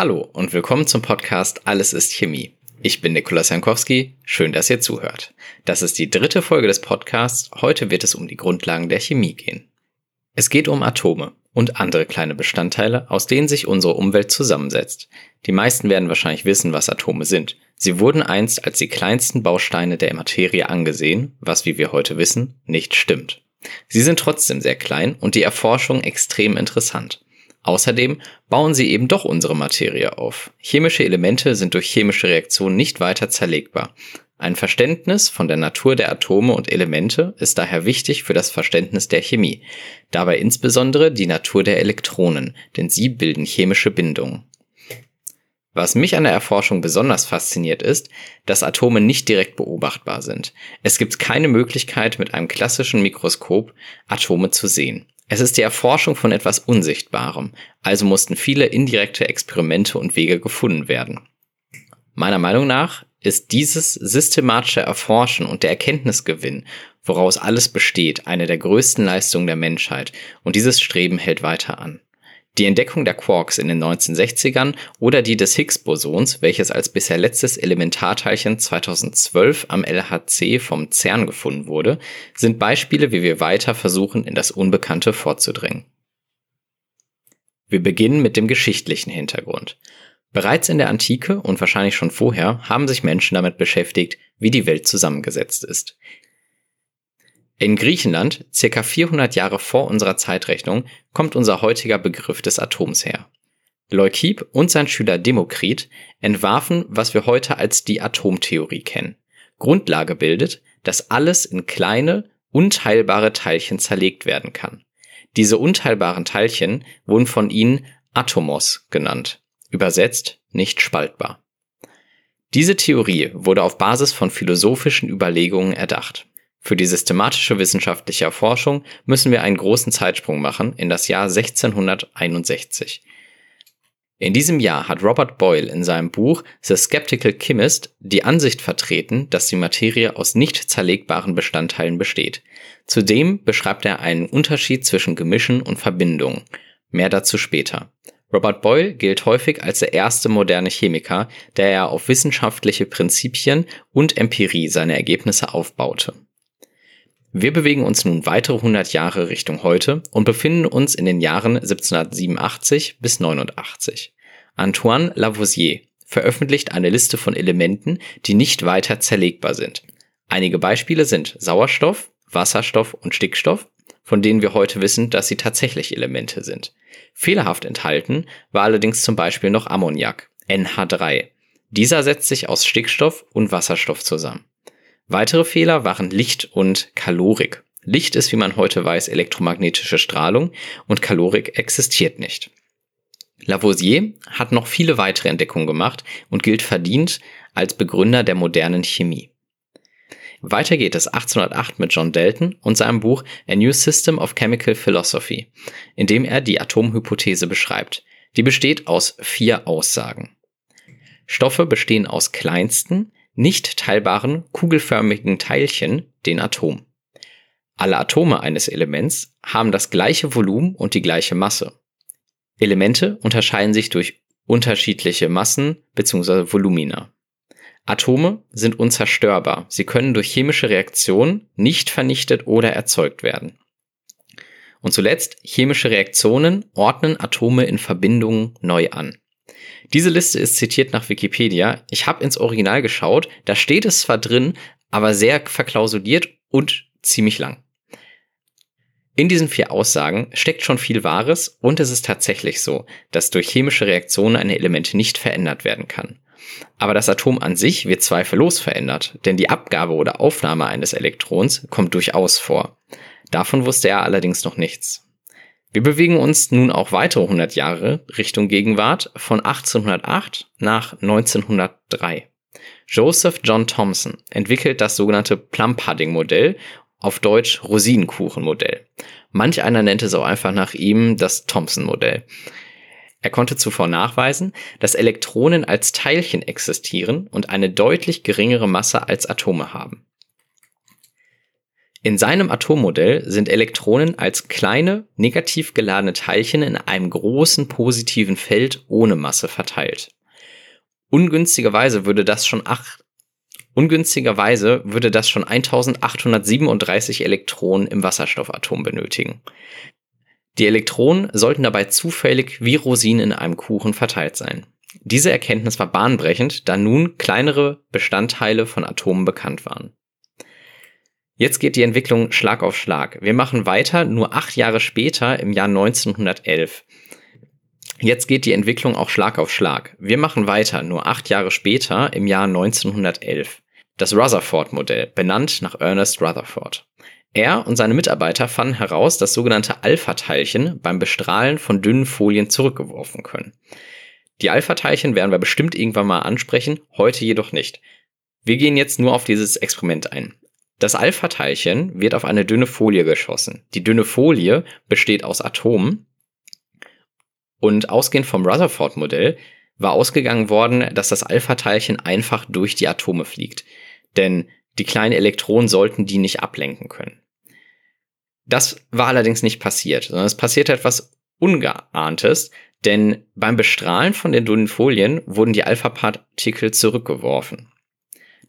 Hallo und willkommen zum Podcast Alles ist Chemie. Ich bin Nikolaus Jankowski, schön, dass ihr zuhört. Das ist die dritte Folge des Podcasts. Heute wird es um die Grundlagen der Chemie gehen. Es geht um Atome und andere kleine Bestandteile, aus denen sich unsere Umwelt zusammensetzt. Die meisten werden wahrscheinlich wissen, was Atome sind. Sie wurden einst als die kleinsten Bausteine der Materie angesehen, was, wie wir heute wissen, nicht stimmt. Sie sind trotzdem sehr klein und die Erforschung extrem interessant. Außerdem bauen sie eben doch unsere Materie auf. Chemische Elemente sind durch chemische Reaktionen nicht weiter zerlegbar. Ein Verständnis von der Natur der Atome und Elemente ist daher wichtig für das Verständnis der Chemie, dabei insbesondere die Natur der Elektronen, denn sie bilden chemische Bindungen. Was mich an der Erforschung besonders fasziniert ist, dass Atome nicht direkt beobachtbar sind. Es gibt keine Möglichkeit, mit einem klassischen Mikroskop Atome zu sehen. Es ist die Erforschung von etwas Unsichtbarem, also mussten viele indirekte Experimente und Wege gefunden werden. Meiner Meinung nach ist dieses systematische Erforschen und der Erkenntnisgewinn, woraus alles besteht, eine der größten Leistungen der Menschheit, und dieses Streben hält weiter an. Die Entdeckung der Quarks in den 1960ern oder die des Higgs-Bosons, welches als bisher letztes Elementarteilchen 2012 am LHC vom CERN gefunden wurde, sind Beispiele, wie wir weiter versuchen, in das Unbekannte vorzudringen. Wir beginnen mit dem geschichtlichen Hintergrund. Bereits in der Antike und wahrscheinlich schon vorher haben sich Menschen damit beschäftigt, wie die Welt zusammengesetzt ist. In Griechenland, circa 400 Jahre vor unserer Zeitrechnung, kommt unser heutiger Begriff des Atoms her. Leukip und sein Schüler Demokrit entwarfen, was wir heute als die Atomtheorie kennen. Grundlage bildet, dass alles in kleine, unteilbare Teilchen zerlegt werden kann. Diese unteilbaren Teilchen wurden von ihnen Atomos genannt, übersetzt nicht spaltbar. Diese Theorie wurde auf Basis von philosophischen Überlegungen erdacht. Für die systematische wissenschaftliche Erforschung müssen wir einen großen Zeitsprung machen in das Jahr 1661. In diesem Jahr hat Robert Boyle in seinem Buch The Skeptical Chemist die Ansicht vertreten, dass die Materie aus nicht zerlegbaren Bestandteilen besteht. Zudem beschreibt er einen Unterschied zwischen Gemischen und Verbindungen. Mehr dazu später. Robert Boyle gilt häufig als der erste moderne Chemiker, der er auf wissenschaftliche Prinzipien und Empirie seine Ergebnisse aufbaute. Wir bewegen uns nun weitere 100 Jahre Richtung heute und befinden uns in den Jahren 1787 bis 89. Antoine Lavoisier veröffentlicht eine Liste von Elementen, die nicht weiter zerlegbar sind. Einige Beispiele sind Sauerstoff, Wasserstoff und Stickstoff, von denen wir heute wissen, dass sie tatsächlich Elemente sind. Fehlerhaft enthalten war allerdings zum Beispiel noch Ammoniak, NH3. Dieser setzt sich aus Stickstoff und Wasserstoff zusammen. Weitere Fehler waren Licht und Kalorik. Licht ist, wie man heute weiß, elektromagnetische Strahlung und Kalorik existiert nicht. Lavoisier hat noch viele weitere Entdeckungen gemacht und gilt verdient als Begründer der modernen Chemie. Weiter geht es 1808 mit John Dalton und seinem Buch A New System of Chemical Philosophy, in dem er die Atomhypothese beschreibt. Die besteht aus vier Aussagen. Stoffe bestehen aus kleinsten, nicht teilbaren kugelförmigen Teilchen, den Atom. Alle Atome eines Elements haben das gleiche Volumen und die gleiche Masse. Elemente unterscheiden sich durch unterschiedliche Massen bzw. Volumina. Atome sind unzerstörbar. Sie können durch chemische Reaktionen nicht vernichtet oder erzeugt werden. Und zuletzt, chemische Reaktionen ordnen Atome in Verbindungen neu an. Diese Liste ist zitiert nach Wikipedia. Ich habe ins Original geschaut, da steht es zwar drin, aber sehr verklausuliert und ziemlich lang. In diesen vier Aussagen steckt schon viel Wahres und es ist tatsächlich so, dass durch chemische Reaktionen ein Element nicht verändert werden kann. Aber das Atom an sich wird zweifellos verändert, denn die Abgabe oder Aufnahme eines Elektrons kommt durchaus vor. Davon wusste er allerdings noch nichts. Wir bewegen uns nun auch weitere 100 Jahre Richtung Gegenwart von 1808 nach 1903. Joseph John Thomson entwickelt das sogenannte Plum-Pudding-Modell, auf Deutsch Rosinenkuchen-Modell. Manch einer nennt es auch einfach nach ihm das Thomson-Modell. Er konnte zuvor nachweisen, dass Elektronen als Teilchen existieren und eine deutlich geringere Masse als Atome haben. In seinem Atommodell sind Elektronen als kleine, negativ geladene Teilchen in einem großen positiven Feld ohne Masse verteilt. Ungünstigerweise würde das schon ach, ungünstigerweise würde das schon 1837 Elektronen im Wasserstoffatom benötigen. Die Elektronen sollten dabei zufällig wie Rosinen in einem Kuchen verteilt sein. Diese Erkenntnis war bahnbrechend, da nun kleinere Bestandteile von Atomen bekannt waren. Jetzt geht die Entwicklung Schlag auf Schlag. Wir machen weiter, nur acht Jahre später, im Jahr 1911. Jetzt geht die Entwicklung auch Schlag auf Schlag. Wir machen weiter, nur acht Jahre später, im Jahr 1911. Das Rutherford-Modell, benannt nach Ernest Rutherford. Er und seine Mitarbeiter fanden heraus, dass sogenannte Alpha-Teilchen beim Bestrahlen von dünnen Folien zurückgeworfen können. Die Alpha-Teilchen werden wir bestimmt irgendwann mal ansprechen, heute jedoch nicht. Wir gehen jetzt nur auf dieses Experiment ein. Das Alpha-Teilchen wird auf eine dünne Folie geschossen. Die dünne Folie besteht aus Atomen und ausgehend vom Rutherford-Modell war ausgegangen worden, dass das Alpha-Teilchen einfach durch die Atome fliegt. Denn die kleinen Elektronen sollten die nicht ablenken können. Das war allerdings nicht passiert, sondern es passierte etwas Ungeahntes, denn beim Bestrahlen von den dünnen Folien wurden die Alpha-Partikel zurückgeworfen.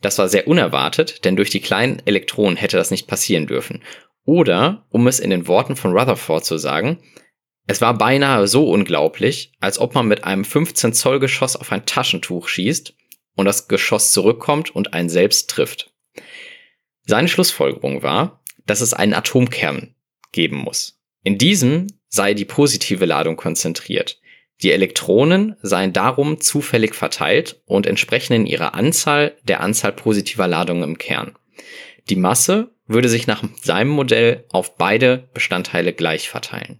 Das war sehr unerwartet, denn durch die kleinen Elektronen hätte das nicht passieren dürfen. Oder, um es in den Worten von Rutherford zu sagen, es war beinahe so unglaublich, als ob man mit einem 15 Zoll Geschoss auf ein Taschentuch schießt und das Geschoss zurückkommt und einen selbst trifft. Seine Schlussfolgerung war, dass es einen Atomkern geben muss. In diesem sei die positive Ladung konzentriert. Die Elektronen seien darum zufällig verteilt und entsprechen in ihrer Anzahl der Anzahl positiver Ladungen im Kern. Die Masse würde sich nach seinem Modell auf beide Bestandteile gleich verteilen.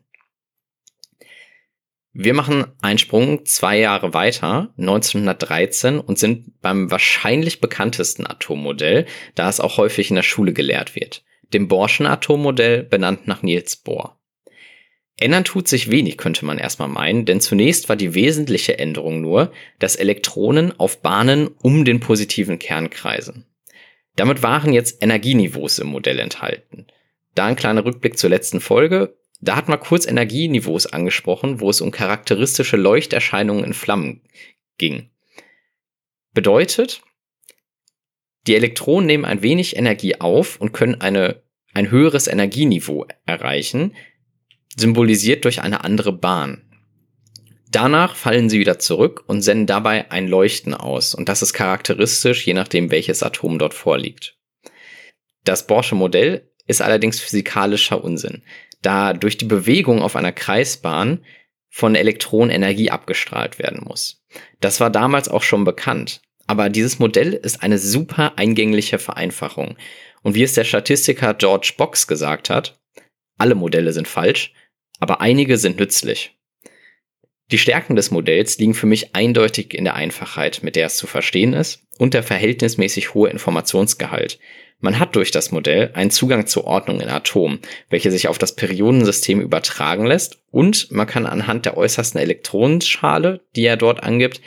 Wir machen einen Sprung zwei Jahre weiter, 1913, und sind beim wahrscheinlich bekanntesten Atommodell, da es auch häufig in der Schule gelehrt wird, dem Bohrschen Atommodell, benannt nach Niels Bohr. Ändern tut sich wenig, könnte man erstmal meinen, denn zunächst war die wesentliche Änderung nur, dass Elektronen auf Bahnen um den positiven Kern kreisen. Damit waren jetzt Energieniveaus im Modell enthalten. Da ein kleiner Rückblick zur letzten Folge. Da hat man kurz Energieniveaus angesprochen, wo es um charakteristische Leuchterscheinungen in Flammen ging. Bedeutet, die Elektronen nehmen ein wenig Energie auf und können eine, ein höheres Energieniveau erreichen, symbolisiert durch eine andere Bahn. Danach fallen sie wieder zurück und senden dabei ein Leuchten aus, und das ist charakteristisch, je nachdem, welches Atom dort vorliegt. Das Borsche Modell ist allerdings physikalischer Unsinn, da durch die Bewegung auf einer Kreisbahn von Elektronen Energie abgestrahlt werden muss. Das war damals auch schon bekannt, aber dieses Modell ist eine super eingängliche Vereinfachung. Und wie es der Statistiker George Box gesagt hat, alle Modelle sind falsch, aber einige sind nützlich. Die Stärken des Modells liegen für mich eindeutig in der Einfachheit, mit der es zu verstehen ist, und der verhältnismäßig hohe Informationsgehalt. Man hat durch das Modell einen Zugang zur Ordnung in Atomen, welche sich auf das Periodensystem übertragen lässt, und man kann anhand der äußersten Elektronenschale, die er dort angibt,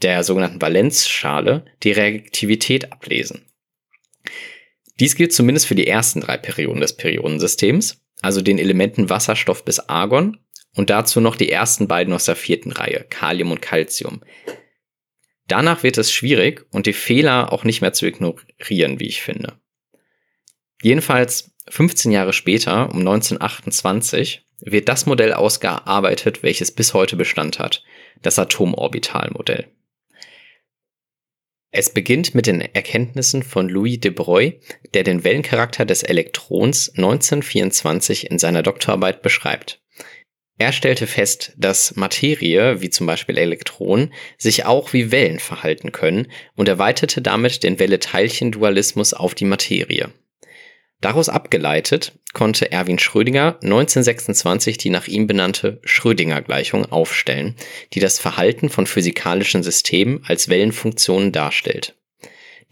der sogenannten Valenzschale, die Reaktivität ablesen. Dies gilt zumindest für die ersten drei Perioden des Periodensystems also den Elementen Wasserstoff bis Argon und dazu noch die ersten beiden aus der vierten Reihe, Kalium und Calcium. Danach wird es schwierig und die Fehler auch nicht mehr zu ignorieren, wie ich finde. Jedenfalls 15 Jahre später, um 1928, wird das Modell ausgearbeitet, welches bis heute Bestand hat, das Atomorbitalmodell. Es beginnt mit den Erkenntnissen von Louis de Broglie, der den Wellencharakter des Elektrons 1924 in seiner Doktorarbeit beschreibt. Er stellte fest, dass Materie, wie zum Beispiel Elektronen, sich auch wie Wellen verhalten können und erweiterte damit den Welle-Teilchen-Dualismus auf die Materie. Daraus abgeleitet konnte Erwin Schrödinger 1926 die nach ihm benannte Schrödinger-Gleichung aufstellen, die das Verhalten von physikalischen Systemen als Wellenfunktionen darstellt.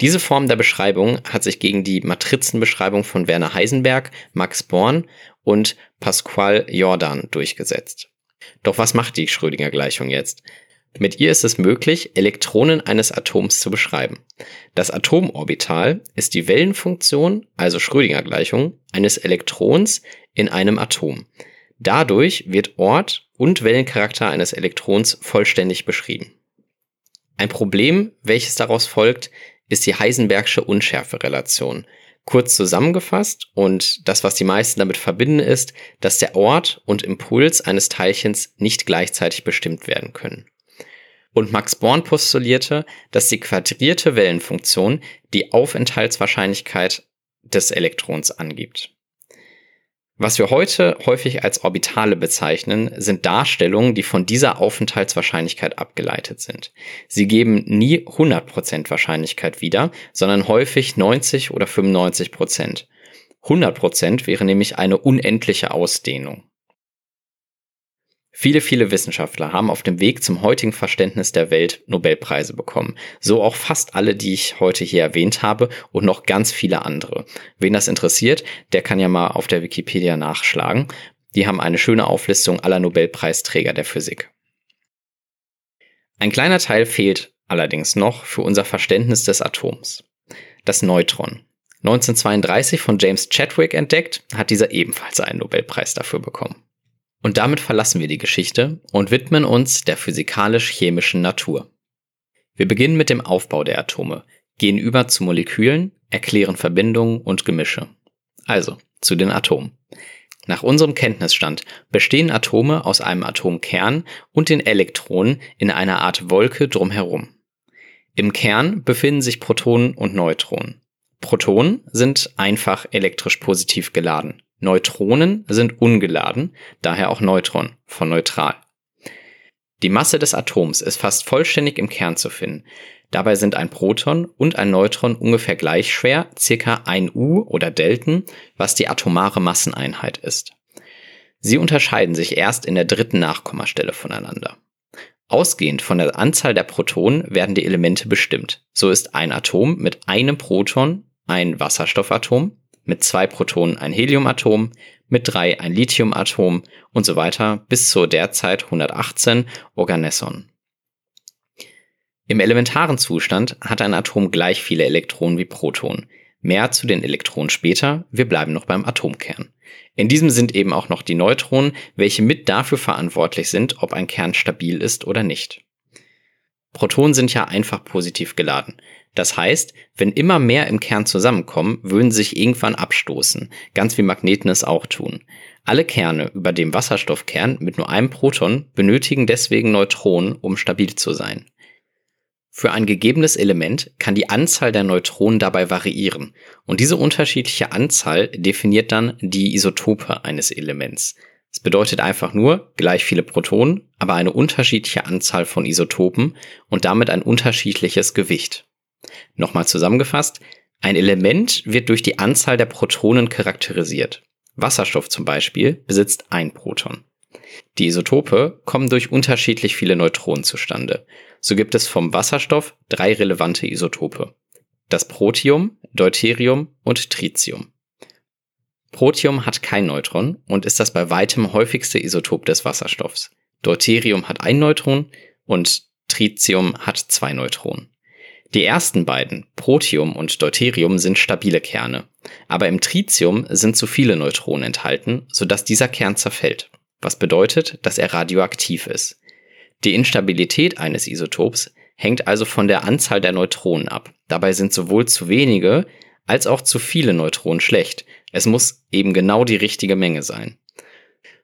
Diese Form der Beschreibung hat sich gegen die Matrizenbeschreibung von Werner Heisenberg, Max Born und Pascual Jordan durchgesetzt. Doch was macht die Schrödinger-Gleichung jetzt? Mit ihr ist es möglich, Elektronen eines Atoms zu beschreiben. Das Atomorbital ist die Wellenfunktion, also Schrödinger-Gleichung, eines Elektrons in einem Atom. Dadurch wird Ort und Wellencharakter eines Elektrons vollständig beschrieben. Ein Problem, welches daraus folgt, ist die Heisenbergsche Unschärferelation. Kurz zusammengefasst und das, was die meisten damit verbinden, ist, dass der Ort und Impuls eines Teilchens nicht gleichzeitig bestimmt werden können. Und Max Born postulierte, dass die quadrierte Wellenfunktion die Aufenthaltswahrscheinlichkeit des Elektrons angibt. Was wir heute häufig als Orbitale bezeichnen, sind Darstellungen, die von dieser Aufenthaltswahrscheinlichkeit abgeleitet sind. Sie geben nie 100% Wahrscheinlichkeit wieder, sondern häufig 90 oder 95%. 100% wäre nämlich eine unendliche Ausdehnung. Viele, viele Wissenschaftler haben auf dem Weg zum heutigen Verständnis der Welt Nobelpreise bekommen. So auch fast alle, die ich heute hier erwähnt habe und noch ganz viele andere. Wen das interessiert, der kann ja mal auf der Wikipedia nachschlagen. Die haben eine schöne Auflistung aller Nobelpreisträger der Physik. Ein kleiner Teil fehlt allerdings noch für unser Verständnis des Atoms. Das Neutron. 1932 von James Chadwick entdeckt, hat dieser ebenfalls einen Nobelpreis dafür bekommen. Und damit verlassen wir die Geschichte und widmen uns der physikalisch-chemischen Natur. Wir beginnen mit dem Aufbau der Atome, gehen über zu Molekülen, erklären Verbindungen und Gemische. Also zu den Atomen. Nach unserem Kenntnisstand bestehen Atome aus einem Atomkern und den Elektronen in einer Art Wolke drumherum. Im Kern befinden sich Protonen und Neutronen. Protonen sind einfach elektrisch positiv geladen. Neutronen sind ungeladen, daher auch Neutron von neutral. Die Masse des Atoms ist fast vollständig im Kern zu finden. Dabei sind ein Proton und ein Neutron ungefähr gleich schwer, circa 1 U oder Delten, was die atomare Masseneinheit ist. Sie unterscheiden sich erst in der dritten Nachkommastelle voneinander. Ausgehend von der Anzahl der Protonen werden die Elemente bestimmt. So ist ein Atom mit einem Proton ein Wasserstoffatom, mit zwei Protonen ein Heliumatom, mit drei ein Lithiumatom und so weiter bis zur derzeit 118 Organesson. Im elementaren Zustand hat ein Atom gleich viele Elektronen wie Protonen. Mehr zu den Elektronen später, wir bleiben noch beim Atomkern. In diesem sind eben auch noch die Neutronen, welche mit dafür verantwortlich sind, ob ein Kern stabil ist oder nicht. Protonen sind ja einfach positiv geladen. Das heißt, wenn immer mehr im Kern zusammenkommen, würden sie sich irgendwann abstoßen, ganz wie Magneten es auch tun. Alle Kerne über dem Wasserstoffkern mit nur einem Proton benötigen deswegen Neutronen, um stabil zu sein. Für ein gegebenes Element kann die Anzahl der Neutronen dabei variieren und diese unterschiedliche Anzahl definiert dann die Isotope eines Elements. Es bedeutet einfach nur gleich viele Protonen, aber eine unterschiedliche Anzahl von Isotopen und damit ein unterschiedliches Gewicht. Nochmal zusammengefasst, ein Element wird durch die Anzahl der Protonen charakterisiert. Wasserstoff zum Beispiel besitzt ein Proton. Die Isotope kommen durch unterschiedlich viele Neutronen zustande. So gibt es vom Wasserstoff drei relevante Isotope. Das Protium, Deuterium und Tritium. Protium hat kein Neutron und ist das bei weitem häufigste Isotop des Wasserstoffs. Deuterium hat ein Neutron und Tritium hat zwei Neutronen. Die ersten beiden, Protium und Deuterium, sind stabile Kerne, aber im Tritium sind zu viele Neutronen enthalten, sodass dieser Kern zerfällt, was bedeutet, dass er radioaktiv ist. Die Instabilität eines Isotops hängt also von der Anzahl der Neutronen ab. Dabei sind sowohl zu wenige als auch zu viele Neutronen schlecht. Es muss eben genau die richtige Menge sein.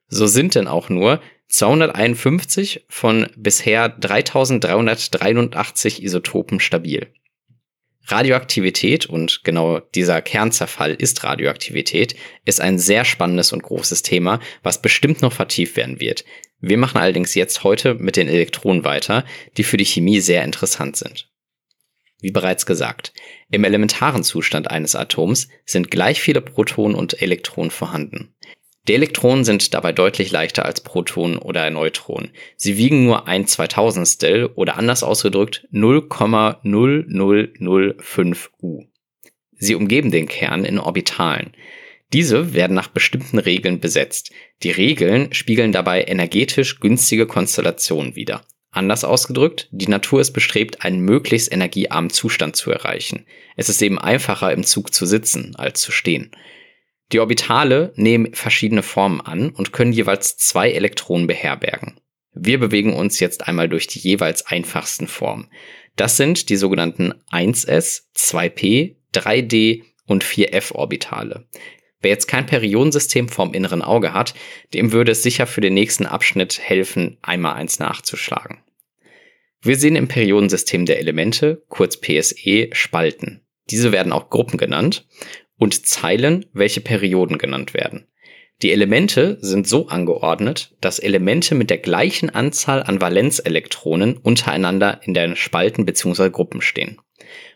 So sind denn auch nur 251 von bisher 3383 Isotopen stabil. Radioaktivität und genau dieser Kernzerfall ist Radioaktivität, ist ein sehr spannendes und großes Thema, was bestimmt noch vertieft werden wird. Wir machen allerdings jetzt heute mit den Elektronen weiter, die für die Chemie sehr interessant sind. Wie bereits gesagt, im elementaren Zustand eines Atoms sind gleich viele Protonen und Elektronen vorhanden. Die Elektronen sind dabei deutlich leichter als Protonen oder Neutronen. Sie wiegen nur ein Zweitausendstel oder anders ausgedrückt 0,0005 U. Sie umgeben den Kern in Orbitalen. Diese werden nach bestimmten Regeln besetzt. Die Regeln spiegeln dabei energetisch günstige Konstellationen wider. Anders ausgedrückt, die Natur ist bestrebt, einen möglichst energiearmen Zustand zu erreichen. Es ist eben einfacher, im Zug zu sitzen, als zu stehen. Die Orbitale nehmen verschiedene Formen an und können jeweils zwei Elektronen beherbergen. Wir bewegen uns jetzt einmal durch die jeweils einfachsten Formen. Das sind die sogenannten 1s, 2p, 3d und 4f Orbitale. Wer jetzt kein Periodensystem vorm inneren Auge hat, dem würde es sicher für den nächsten Abschnitt helfen, einmal eins nachzuschlagen. Wir sehen im Periodensystem der Elemente, kurz PSE, Spalten. Diese werden auch Gruppen genannt und Zeilen, welche Perioden genannt werden. Die Elemente sind so angeordnet, dass Elemente mit der gleichen Anzahl an Valenzelektronen untereinander in den Spalten bzw. Gruppen stehen.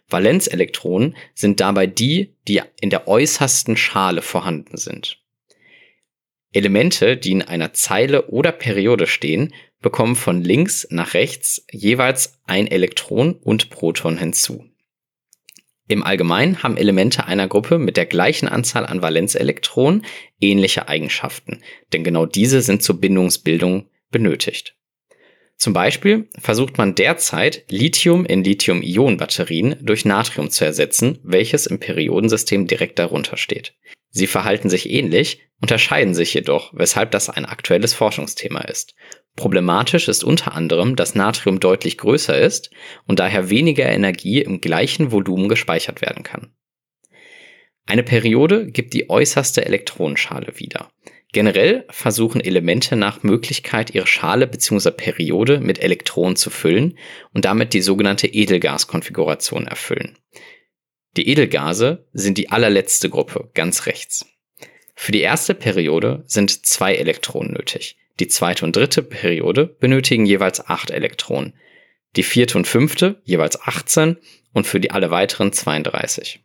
Valenzelektronen sind dabei die, die in der äußersten Schale vorhanden sind. Elemente, die in einer Zeile oder Periode stehen, bekommen von links nach rechts jeweils ein Elektron und Proton hinzu. Im Allgemeinen haben Elemente einer Gruppe mit der gleichen Anzahl an Valenzelektronen ähnliche Eigenschaften, denn genau diese sind zur Bindungsbildung benötigt. Zum Beispiel versucht man derzeit Lithium in Lithium-Ionen-Batterien durch Natrium zu ersetzen, welches im Periodensystem direkt darunter steht. Sie verhalten sich ähnlich, unterscheiden sich jedoch, weshalb das ein aktuelles Forschungsthema ist. Problematisch ist unter anderem, dass Natrium deutlich größer ist und daher weniger Energie im gleichen Volumen gespeichert werden kann. Eine Periode gibt die äußerste Elektronenschale wieder. Generell versuchen Elemente nach Möglichkeit ihre Schale bzw. Periode mit Elektronen zu füllen und damit die sogenannte Edelgaskonfiguration erfüllen. Die Edelgase sind die allerletzte Gruppe, ganz rechts. Für die erste Periode sind zwei Elektronen nötig. Die zweite und dritte Periode benötigen jeweils acht Elektronen. Die vierte und fünfte jeweils 18 und für die alle weiteren 32.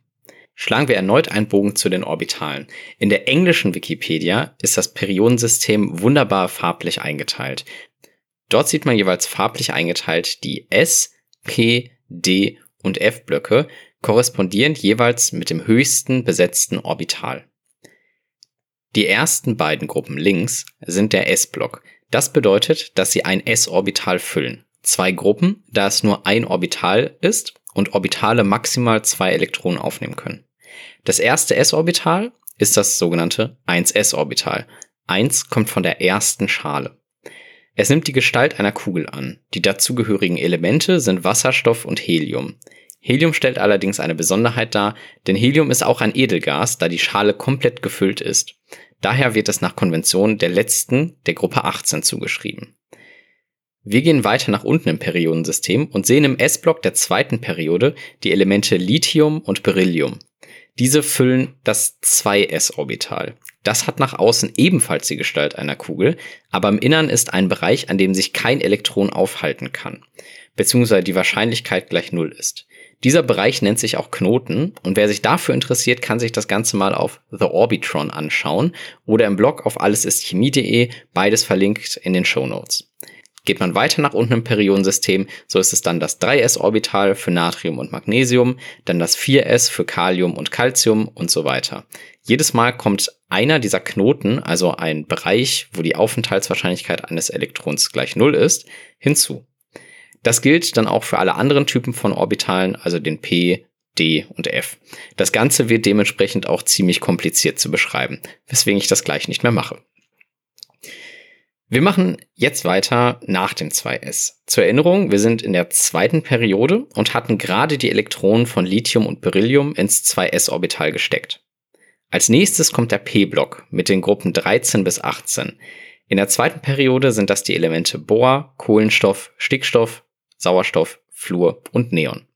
Schlagen wir erneut einen Bogen zu den Orbitalen. In der englischen Wikipedia ist das Periodensystem wunderbar farblich eingeteilt. Dort sieht man jeweils farblich eingeteilt die S, P, D und F Blöcke, korrespondierend jeweils mit dem höchsten besetzten Orbital. Die ersten beiden Gruppen links sind der S-Block. Das bedeutet, dass sie ein S-Orbital füllen. Zwei Gruppen, da es nur ein Orbital ist und Orbitale maximal zwei Elektronen aufnehmen können. Das erste s-Orbital ist das sogenannte 1s-Orbital. 1 kommt von der ersten Schale. Es nimmt die Gestalt einer Kugel an. Die dazugehörigen Elemente sind Wasserstoff und Helium. Helium stellt allerdings eine Besonderheit dar, denn Helium ist auch ein Edelgas, da die Schale komplett gefüllt ist. Daher wird es nach Konvention der letzten, der Gruppe 18 zugeschrieben. Wir gehen weiter nach unten im Periodensystem und sehen im S-Block der zweiten Periode die Elemente Lithium und Beryllium. Diese füllen das 2s-Orbital. Das hat nach außen ebenfalls die Gestalt einer Kugel, aber im Innern ist ein Bereich, an dem sich kein Elektron aufhalten kann, beziehungsweise die Wahrscheinlichkeit gleich Null ist. Dieser Bereich nennt sich auch Knoten und wer sich dafür interessiert, kann sich das Ganze mal auf The Orbitron anschauen oder im Blog auf allesistchemie.de, beides verlinkt in den Show Notes. Geht man weiter nach unten im Periodensystem, so ist es dann das 3s-Orbital für Natrium und Magnesium, dann das 4s für Kalium und Calcium und so weiter. Jedes Mal kommt einer dieser Knoten, also ein Bereich, wo die Aufenthaltswahrscheinlichkeit eines Elektrons gleich Null ist, hinzu. Das gilt dann auch für alle anderen Typen von Orbitalen, also den P, D und F. Das Ganze wird dementsprechend auch ziemlich kompliziert zu beschreiben, weswegen ich das gleich nicht mehr mache. Wir machen jetzt weiter nach dem 2S. Zur Erinnerung, wir sind in der zweiten Periode und hatten gerade die Elektronen von Lithium und Beryllium ins 2S-Orbital gesteckt. Als nächstes kommt der P-Block mit den Gruppen 13 bis 18. In der zweiten Periode sind das die Elemente Bohr, Kohlenstoff, Stickstoff, Sauerstoff, Fluor und Neon.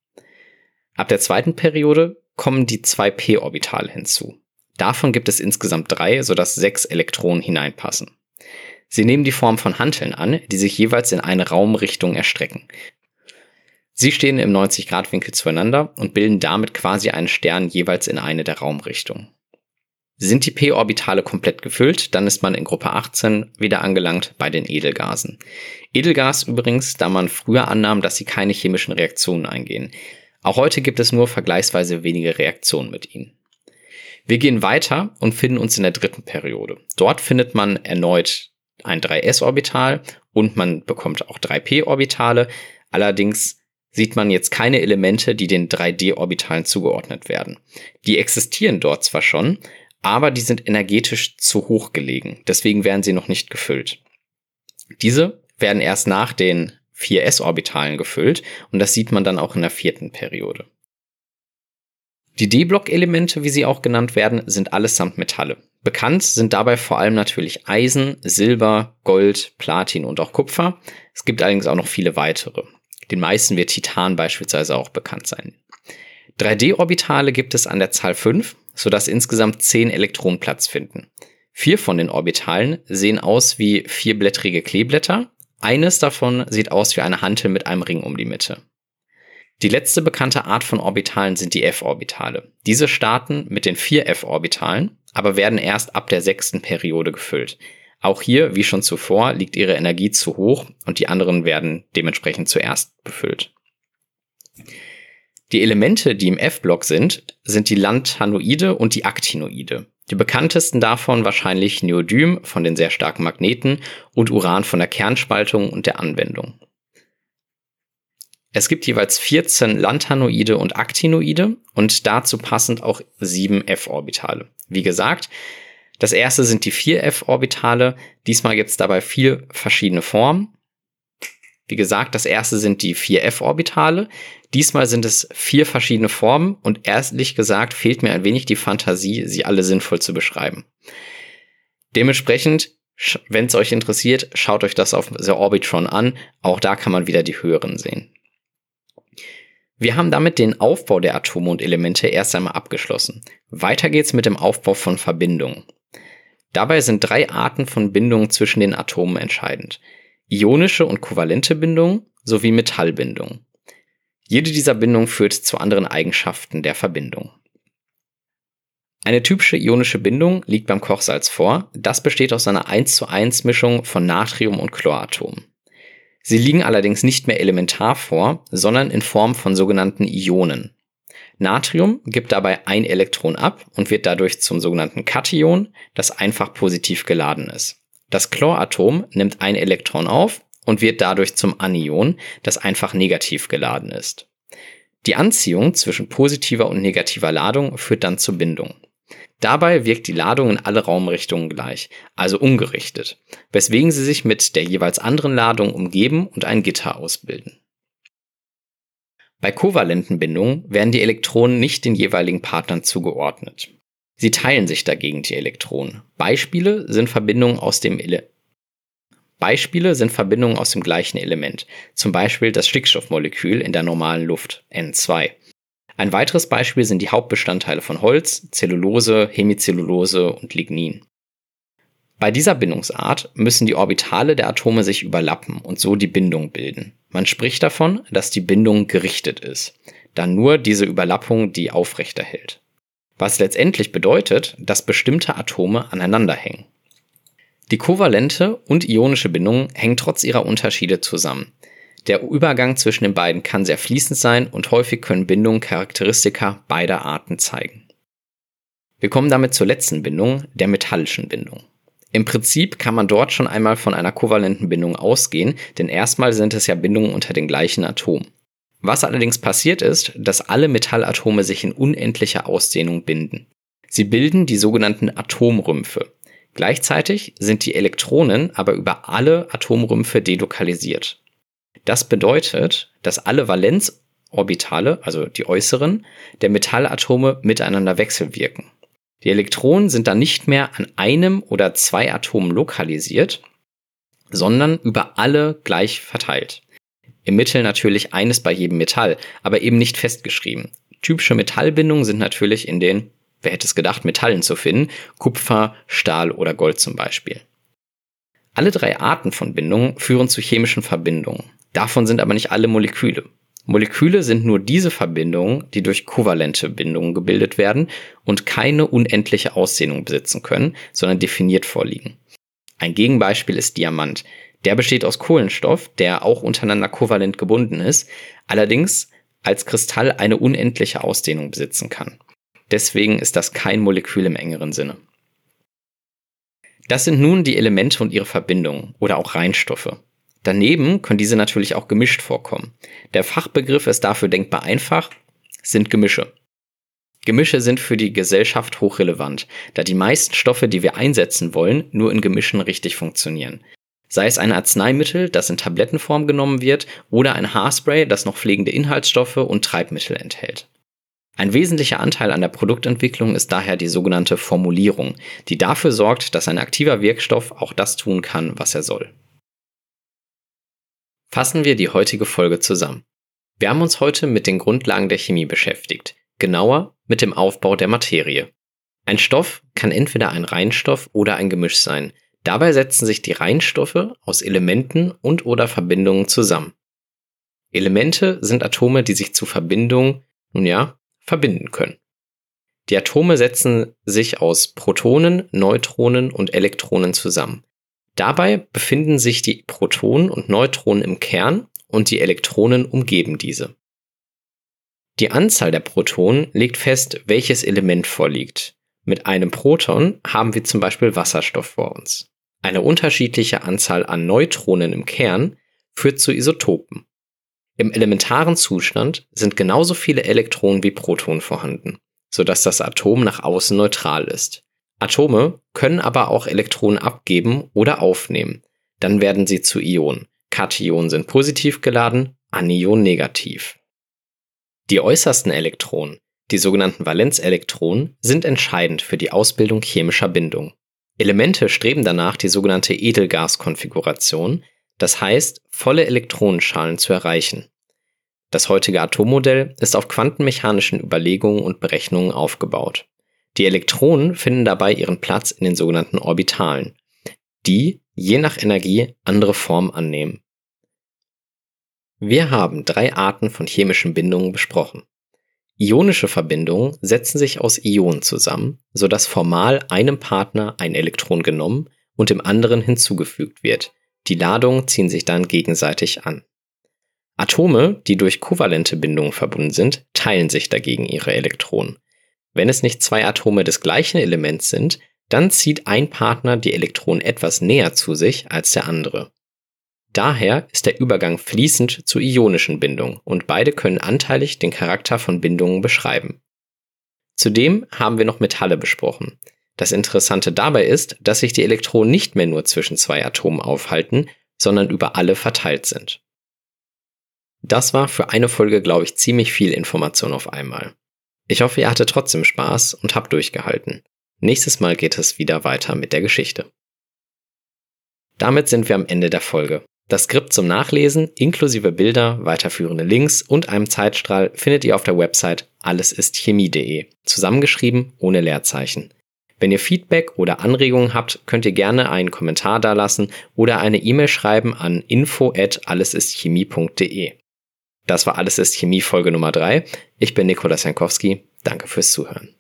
Ab der zweiten Periode kommen die zwei P-Orbitale hinzu. Davon gibt es insgesamt drei, sodass sechs Elektronen hineinpassen. Sie nehmen die Form von Hanteln an, die sich jeweils in eine Raumrichtung erstrecken. Sie stehen im 90-Grad-Winkel zueinander und bilden damit quasi einen Stern jeweils in eine der Raumrichtungen. Sind die p-Orbitale komplett gefüllt, dann ist man in Gruppe 18 wieder angelangt bei den Edelgasen. Edelgas übrigens, da man früher annahm, dass sie keine chemischen Reaktionen eingehen. Auch heute gibt es nur vergleichsweise wenige Reaktionen mit ihnen. Wir gehen weiter und finden uns in der dritten Periode. Dort findet man erneut ein 3s-Orbital und man bekommt auch 3p-Orbitale. Allerdings sieht man jetzt keine Elemente, die den 3D-Orbitalen zugeordnet werden. Die existieren dort zwar schon, aber die sind energetisch zu hoch gelegen. Deswegen werden sie noch nicht gefüllt. Diese werden erst nach den 4s-Orbitalen gefüllt und das sieht man dann auch in der vierten Periode. Die D-Block-Elemente, wie sie auch genannt werden, sind allesamt Metalle. Bekannt sind dabei vor allem natürlich Eisen, Silber, Gold, Platin und auch Kupfer. Es gibt allerdings auch noch viele weitere. Den meisten wird Titan beispielsweise auch bekannt sein. 3D-Orbitale gibt es an der Zahl 5, sodass insgesamt 10 Elektronen Platz finden. Vier von den Orbitalen sehen aus wie vierblättrige Kleeblätter. Eines davon sieht aus wie eine Hantel mit einem Ring um die Mitte. Die letzte bekannte Art von Orbitalen sind die f-Orbitale. Diese starten mit den vier f-Orbitalen, aber werden erst ab der sechsten Periode gefüllt. Auch hier, wie schon zuvor, liegt ihre Energie zu hoch und die anderen werden dementsprechend zuerst befüllt. Die Elemente, die im F-Block sind, sind die Lanthanoide und die Actinoide. Die bekanntesten davon wahrscheinlich Neodym von den sehr starken Magneten und Uran von der Kernspaltung und der Anwendung. Es gibt jeweils 14 Lanthanoide und Actinoide und dazu passend auch sieben f-Orbitale. Wie gesagt, das erste sind die 4f-Orbitale. Diesmal gibt es dabei vier verschiedene Formen. Wie gesagt, das erste sind die 4f-Orbitale. Diesmal sind es vier verschiedene Formen und ehrlich gesagt fehlt mir ein wenig die Fantasie, sie alle sinnvoll zu beschreiben. Dementsprechend, wenn es euch interessiert, schaut euch das auf The Orbitron an. Auch da kann man wieder die höheren sehen. Wir haben damit den Aufbau der Atome und Elemente erst einmal abgeschlossen. Weiter geht's mit dem Aufbau von Verbindungen. Dabei sind drei Arten von Bindungen zwischen den Atomen entscheidend. Ionische und kovalente Bindungen sowie Metallbindungen. Jede dieser Bindungen führt zu anderen Eigenschaften der Verbindung. Eine typische ionische Bindung liegt beim Kochsalz vor. Das besteht aus einer 1 zu 1 Mischung von Natrium- und Chloratomen. Sie liegen allerdings nicht mehr elementar vor, sondern in Form von sogenannten Ionen. Natrium gibt dabei ein Elektron ab und wird dadurch zum sogenannten Kation, das einfach positiv geladen ist. Das Chloratom nimmt ein Elektron auf und wird dadurch zum Anion, das einfach negativ geladen ist. Die Anziehung zwischen positiver und negativer Ladung führt dann zur Bindung. Dabei wirkt die Ladung in alle Raumrichtungen gleich, also ungerichtet, weswegen sie sich mit der jeweils anderen Ladung umgeben und ein Gitter ausbilden. Bei kovalenten Bindungen werden die Elektronen nicht den jeweiligen Partnern zugeordnet. Sie teilen sich dagegen die Elektronen. Beispiele sind Verbindungen aus dem Ele Beispiele sind Verbindungen aus dem gleichen Element, zum Beispiel das Stickstoffmolekül in der normalen Luft N2. Ein weiteres Beispiel sind die Hauptbestandteile von Holz, Zellulose, Hemicellulose und Lignin. Bei dieser Bindungsart müssen die Orbitale der Atome sich überlappen und so die Bindung bilden. Man spricht davon, dass die Bindung gerichtet ist, da nur diese Überlappung die aufrechterhält. Was letztendlich bedeutet, dass bestimmte Atome aneinander hängen. Die kovalente und ionische Bindung hängen trotz ihrer Unterschiede zusammen. Der Übergang zwischen den beiden kann sehr fließend sein und häufig können Bindungen Charakteristika beider Arten zeigen. Wir kommen damit zur letzten Bindung, der metallischen Bindung. Im Prinzip kann man dort schon einmal von einer kovalenten Bindung ausgehen, denn erstmal sind es ja Bindungen unter den gleichen Atomen. Was allerdings passiert ist, dass alle Metallatome sich in unendlicher Ausdehnung binden. Sie bilden die sogenannten Atomrümpfe. Gleichzeitig sind die Elektronen aber über alle Atomrümpfe delokalisiert. Das bedeutet, dass alle Valenzorbitale, also die äußeren, der Metallatome miteinander wechselwirken. Die Elektronen sind dann nicht mehr an einem oder zwei Atomen lokalisiert, sondern über alle gleich verteilt. Im Mittel natürlich eines bei jedem Metall, aber eben nicht festgeschrieben. Typische Metallbindungen sind natürlich in den, wer hätte es gedacht, Metallen zu finden, Kupfer, Stahl oder Gold zum Beispiel. Alle drei Arten von Bindungen führen zu chemischen Verbindungen. Davon sind aber nicht alle Moleküle. Moleküle sind nur diese Verbindungen, die durch kovalente Bindungen gebildet werden und keine unendliche Ausdehnung besitzen können, sondern definiert vorliegen. Ein Gegenbeispiel ist Diamant. Der besteht aus Kohlenstoff, der auch untereinander kovalent gebunden ist, allerdings als Kristall eine unendliche Ausdehnung besitzen kann. Deswegen ist das kein Molekül im engeren Sinne. Das sind nun die Elemente und ihre Verbindungen oder auch Reinstoffe. Daneben können diese natürlich auch gemischt vorkommen. Der Fachbegriff ist dafür denkbar einfach, sind Gemische. Gemische sind für die Gesellschaft hochrelevant, da die meisten Stoffe, die wir einsetzen wollen, nur in Gemischen richtig funktionieren. Sei es ein Arzneimittel, das in Tablettenform genommen wird, oder ein Haarspray, das noch pflegende Inhaltsstoffe und Treibmittel enthält. Ein wesentlicher Anteil an der Produktentwicklung ist daher die sogenannte Formulierung, die dafür sorgt, dass ein aktiver Wirkstoff auch das tun kann, was er soll. Fassen wir die heutige Folge zusammen. Wir haben uns heute mit den Grundlagen der Chemie beschäftigt, genauer mit dem Aufbau der Materie. Ein Stoff kann entweder ein Reinstoff oder ein Gemisch sein. Dabei setzen sich die Reinstoffe aus Elementen und oder Verbindungen zusammen. Elemente sind Atome, die sich zu Verbindungen, nun ja, verbinden können. Die Atome setzen sich aus Protonen, Neutronen und Elektronen zusammen. Dabei befinden sich die Protonen und Neutronen im Kern und die Elektronen umgeben diese. Die Anzahl der Protonen legt fest, welches Element vorliegt. Mit einem Proton haben wir zum Beispiel Wasserstoff vor uns. Eine unterschiedliche Anzahl an Neutronen im Kern führt zu Isotopen. Im elementaren Zustand sind genauso viele Elektronen wie Protonen vorhanden, sodass das Atom nach außen neutral ist. Atome können aber auch Elektronen abgeben oder aufnehmen. Dann werden sie zu Ionen. Kationen sind positiv geladen, Anionen negativ. Die äußersten Elektronen, die sogenannten Valenzelektronen, sind entscheidend für die Ausbildung chemischer Bindungen. Elemente streben danach, die sogenannte Edelgaskonfiguration, das heißt, volle Elektronenschalen zu erreichen. Das heutige Atommodell ist auf quantenmechanischen Überlegungen und Berechnungen aufgebaut. Die Elektronen finden dabei ihren Platz in den sogenannten Orbitalen, die je nach Energie andere Formen annehmen. Wir haben drei Arten von chemischen Bindungen besprochen. Ionische Verbindungen setzen sich aus Ionen zusammen, sodass formal einem Partner ein Elektron genommen und dem anderen hinzugefügt wird. Die Ladungen ziehen sich dann gegenseitig an. Atome, die durch kovalente Bindungen verbunden sind, teilen sich dagegen ihre Elektronen. Wenn es nicht zwei Atome des gleichen Elements sind, dann zieht ein Partner die Elektronen etwas näher zu sich als der andere. Daher ist der Übergang fließend zu ionischen Bindungen und beide können anteilig den Charakter von Bindungen beschreiben. Zudem haben wir noch Metalle besprochen. Das Interessante dabei ist, dass sich die Elektronen nicht mehr nur zwischen zwei Atomen aufhalten, sondern über alle verteilt sind. Das war für eine Folge, glaube ich, ziemlich viel Information auf einmal. Ich hoffe, ihr hattet trotzdem Spaß und habt durchgehalten. Nächstes Mal geht es wieder weiter mit der Geschichte. Damit sind wir am Ende der Folge. Das Skript zum Nachlesen inklusive Bilder, weiterführende Links und einem Zeitstrahl findet ihr auf der Website allesistchemie.de, zusammengeschrieben ohne Leerzeichen. Wenn ihr Feedback oder Anregungen habt, könnt ihr gerne einen Kommentar dalassen oder eine E-Mail schreiben an info@allesistchemie.de. Das war Alles ist Chemie Folge Nummer 3. Ich bin Nikolas Jankowski. Danke fürs Zuhören.